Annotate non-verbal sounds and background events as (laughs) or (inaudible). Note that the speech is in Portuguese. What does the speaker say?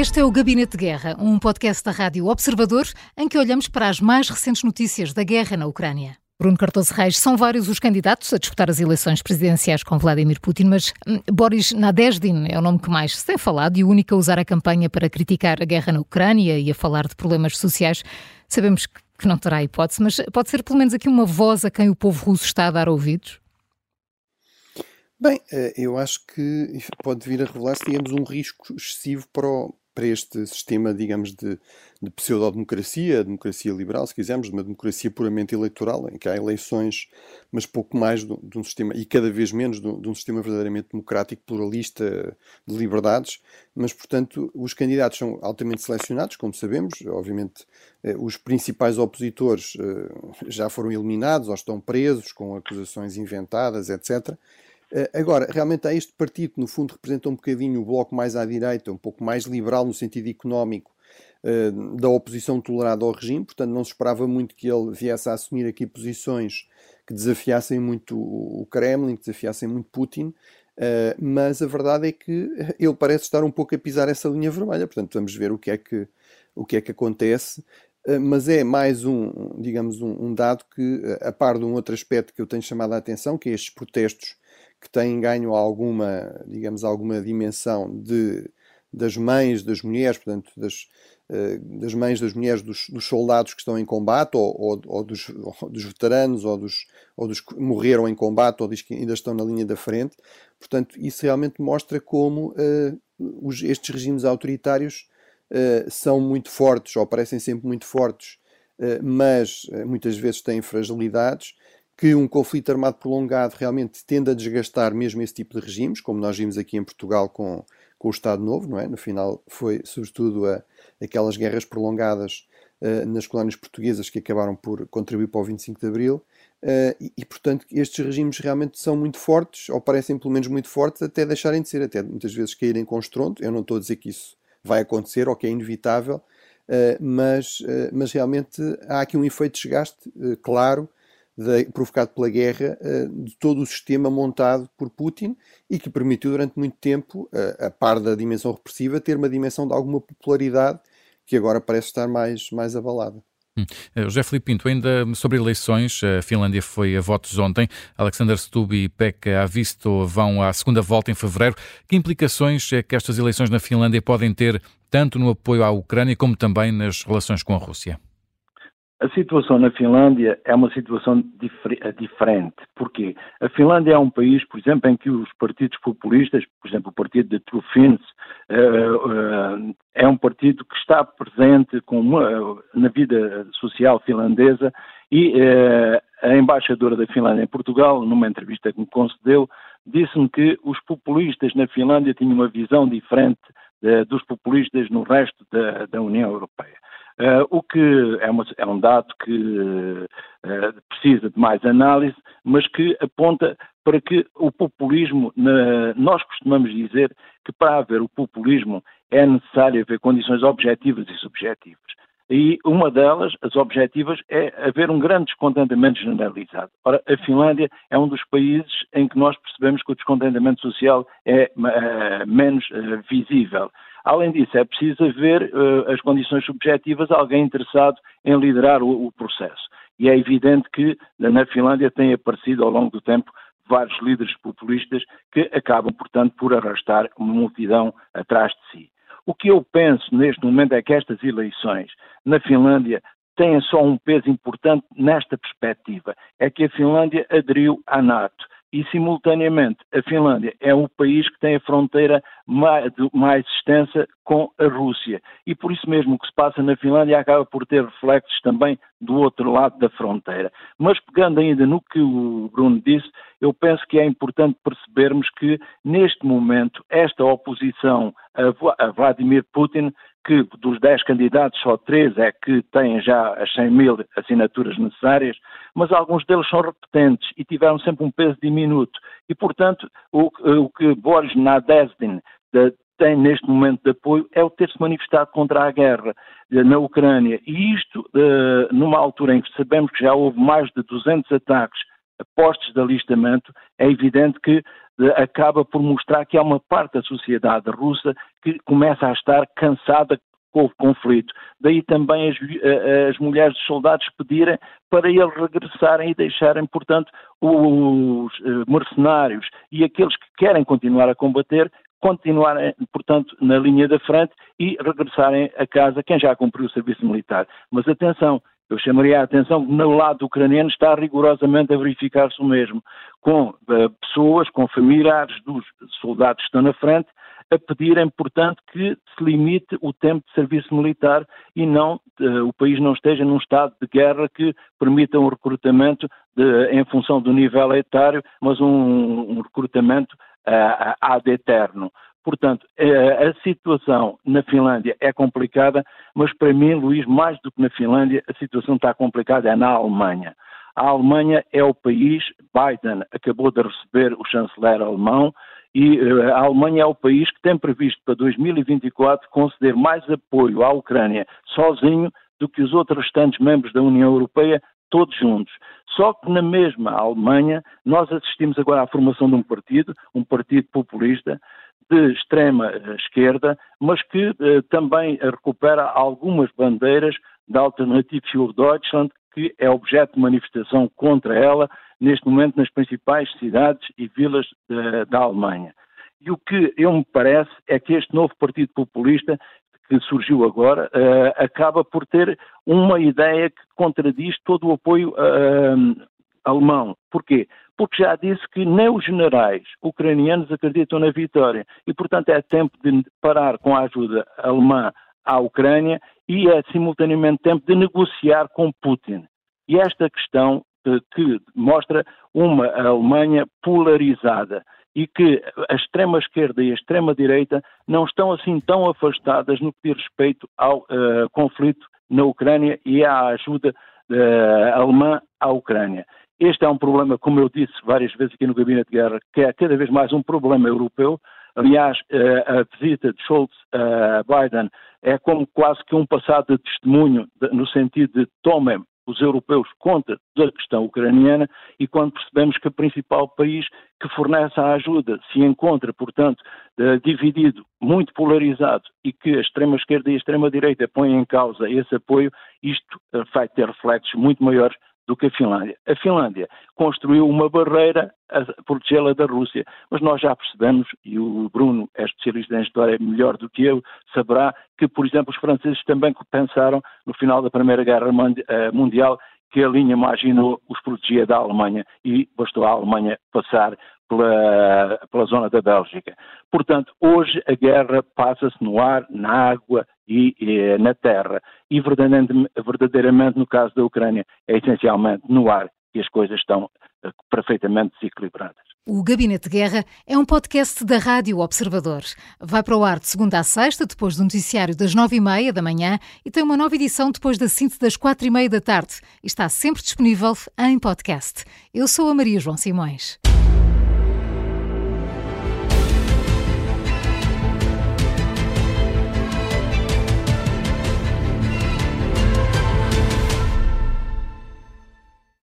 Este é o Gabinete de Guerra, um podcast da Rádio Observador em que olhamos para as mais recentes notícias da guerra na Ucrânia. Bruno Cardoso Reis, são vários os candidatos a disputar as eleições presidenciais com Vladimir Putin, mas hum, Boris Nadezhdin é o nome que mais se tem falado e o único a usar a campanha para criticar a guerra na Ucrânia e a falar de problemas sociais. Sabemos que não terá hipótese, mas pode ser pelo menos aqui uma voz a quem o povo russo está a dar ouvidos? Bem, eh, eu acho que pode vir a revelar-se, digamos, um risco excessivo para, o, para este sistema, digamos, de, de pseudo-democracia, democracia liberal, se quisermos, de uma democracia puramente eleitoral, em que há eleições, mas pouco mais de, de um sistema, e cada vez menos de, de, um sistema verdadeiramente democrático, pluralista, de liberdades, mas, portanto, os candidatos são altamente selecionados, como sabemos, obviamente eh, os principais opositores eh, já foram eliminados ou estão presos com acusações inventadas, etc., agora, realmente há este partido que, no fundo, representa um bocadinho o bloco mais à direita, um pouco mais liberal no sentido económico eh, da oposição tolerada ao regime, portanto, não se esperava muito que ele viesse a assumir aqui posições que desafiassem muito o Kremlin, que desafiassem muito Putin. Uh, mas a verdade é que ele parece estar um pouco a pisar essa linha vermelha, portanto vamos ver o que é que, o que, é que acontece. Mas é mais um, digamos, um, um, dado que, a par de um outro aspecto que eu tenho chamado a atenção, que é estes protestos que têm ganho alguma, digamos, alguma dimensão de, das mães, das mulheres, portanto, das, uh, das mães, das mulheres dos, dos, soldados que estão em combate, ou, ou, ou, dos, ou, (laughs) dos, veteranos, ou dos, ou dos que morreram em combate, ou diz que ainda estão na linha da frente. Portanto, isso realmente mostra como uh, os, estes regimes autoritários uh, são muito fortes, ou parecem sempre muito fortes, mas muitas vezes têm fragilidades que um conflito armado prolongado realmente tende a desgastar mesmo esse tipo de regimes, como nós vimos aqui em Portugal com, com o Estado Novo, não é? No final foi sobretudo a, aquelas guerras prolongadas uh, nas colónias portuguesas que acabaram por contribuir para o 25 de Abril. Uh, e, e, portanto, estes regimes realmente são muito fortes, ou parecem pelo menos muito fortes, até deixarem de ser, até muitas vezes caírem com estrondo. Eu não estou a dizer que isso vai acontecer ou que é inevitável, uh, mas, mas realmente há aqui um efeito de desgaste claro provocado pela guerra uh, de todo o sistema montado por Putin e que permitiu durante muito tempo, uh, a par da dimensão repressiva, ter uma dimensão de alguma popularidade que agora parece estar mais, mais abalada. Hum. Eh, José Filipe Pinto, ainda sobre eleições, a Finlândia foi a votos ontem. Alexander Stubb e Pekka Avisto vão à segunda volta em fevereiro. Que implicações é que estas eleições na Finlândia podem ter tanto no apoio à Ucrânia como também nas relações com a Rússia? A situação na Finlândia é uma situação difer eh, diferente. Porquê? A Finlândia é um país, por exemplo, em que os partidos populistas, por exemplo, o partido de Trufins, uh, uh, é um partido que está presente uma, na vida social finlandesa e a embaixadora da Finlândia em Portugal, numa entrevista que me concedeu, disse-me que os populistas na Finlândia tinham uma visão diferente dos populistas no resto da, da União Europeia. Uh, o que é, uma, é, um dado que uh, precisa de mais análise, mas que aponta para que o populismo, na, nós costumamos dizer que para haver o populismo é necessário haver condições objetivas e subjetivas. E uma delas, as objetivas, é haver um grande descontentamento generalizado. Ora, a Finlândia é um dos países em que nós percebemos que o descontentamento social é uh, menos visível. Além disso, é preciso haver uh, as condições subjetivas, alguém interessado em liderar o, o, processo. E é evidente que na Finlândia têm aparecido ao longo do tempo vários líderes populistas que acabam, portanto, por arrastar uma multidão atrás de si. O que eu penso neste momento é que estas eleições na Finlândia têm só um peso importante nesta perspectiva, é que a Finlândia aderiu à NATO e, simultaneamente, a Finlândia é o país que tem a fronteira mais, mais, extensa com a Rússia. E por isso mesmo o que se passa na Finlândia acaba por ter reflexos também do outro lado da fronteira. Mas pegando ainda no que o Bruno disse, eu penso que é importante percebermos que, neste momento, esta oposição a Vladimir Putin que dos 10 candidatos só 3 é que têm já as 100 mil assinaturas necessárias, mas alguns deles são repetentes e tiveram sempre um peso diminuto. E, portanto, o, o que Boris Nadezhdin tem neste momento de apoio é o ter-se manifestado contra a guerra eh, na Ucrânia. E isto, eh, numa altura em que sabemos que já houve mais de 200 ataques postos de alistamento, é evidente que acaba por mostrar que há uma parte da sociedade russa que começa a estar cansada com o conflito. Daí também as, as mulheres dos soldados pedirem para eles regressarem e deixarem, portanto, os eh, mercenários e aqueles que querem continuar a combater continuarem, portanto, na linha da frente e regressarem a casa quem já cumpriu o serviço militar. Mas atenção, eu chamaria a atenção que no lado ucraniano está rigorosamente a verificar-se o mesmo, com uh, pessoas, com familiares dos soldados que estão na frente, a pedirem, portanto, que se limite o tempo de serviço militar e não uh, o país não esteja num estado de guerra que permita um recrutamento de, em função do nível etário, mas um, um recrutamento uh, ad eterno. Portanto, a situação na Finlândia é complicada, mas para mim, Luís, mais do que na Finlândia, a situação está complicada é na Alemanha. A Alemanha é o país, Biden acabou de receber o chanceler alemão, e eh, a Alemanha é o país que tem previsto para 2024 conceder mais apoio à Ucrânia sozinho do que os outros restantes membros da União Europeia, todos juntos. Só que na mesma Alemanha nós assistimos agora à formação de um partido, um partido populista, de extrema eh, esquerda, mas que eh, também recupera algumas bandeiras da Alternative für Deutschland, que é objeto de manifestação contra ela neste momento nas principais cidades e vilas da, da Alemanha. E o que eu me parece é que este novo partido populista que surgiu agora uh, acaba por ter uma ideia que contradiz todo o apoio uh, alemão. Porquê? Porque já disse que nem os generais ucranianos acreditam na vitória e, portanto, é tempo de parar com a ajuda alemã à Ucrânia e é simultaneamente tempo de negociar com Putin. E esta questão eh, que mostra uma Alemanha polarizada e que a extrema-esquerda e a extrema-direita não estão assim tão afastadas no que diz respeito ao uh, conflito na Ucrânia e à ajuda uh, alemã à Ucrânia. Este é um problema, como eu disse várias vezes aqui no Gabinete de Guerra, que é cada vez mais um problema europeu. Aliás, uh, a visita de Scholz a Biden é como quase que um passado de testemunho, no sentido de tomem os europeus conta da questão ucraniana e quando percebemos que o principal país que fornece a ajuda se encontra, portanto, dividido, muito polarizado e que a extrema-esquerda e a extrema-direita põem em causa esse apoio, isto eh, vai ter reflexos muito maiores do que a Finlândia. A Finlândia construiu uma barreira a protegê-la da Rússia, mas nós já percebemos, e o Bruno é especialista em história melhor do que eu, saberá que, por exemplo, os franceses também pensaram, no final da Primeira Guerra eh, Mundial, que a linha marginal os protegia da Alemanha e bastou a Alemanha passar pela, pela zona da Bélgica. Portanto, hoje a guerra passa-se no ar, na água e, e na terra. E verdadeiramente, verdadeiramente, no caso da Ucrânia, é essencialmente no ar que as coisas estão uh, perfeitamente desequilibradas. O Gabinete de Guerra é um podcast da Rádio Observador. Vai para o ar de segunda a sexta, depois do noticiário das nove e meia da manhã e tem uma nova edição depois da síntese das quatro e meia da tarde. Está sempre disponível em podcast. Eu sou a Maria João Simões.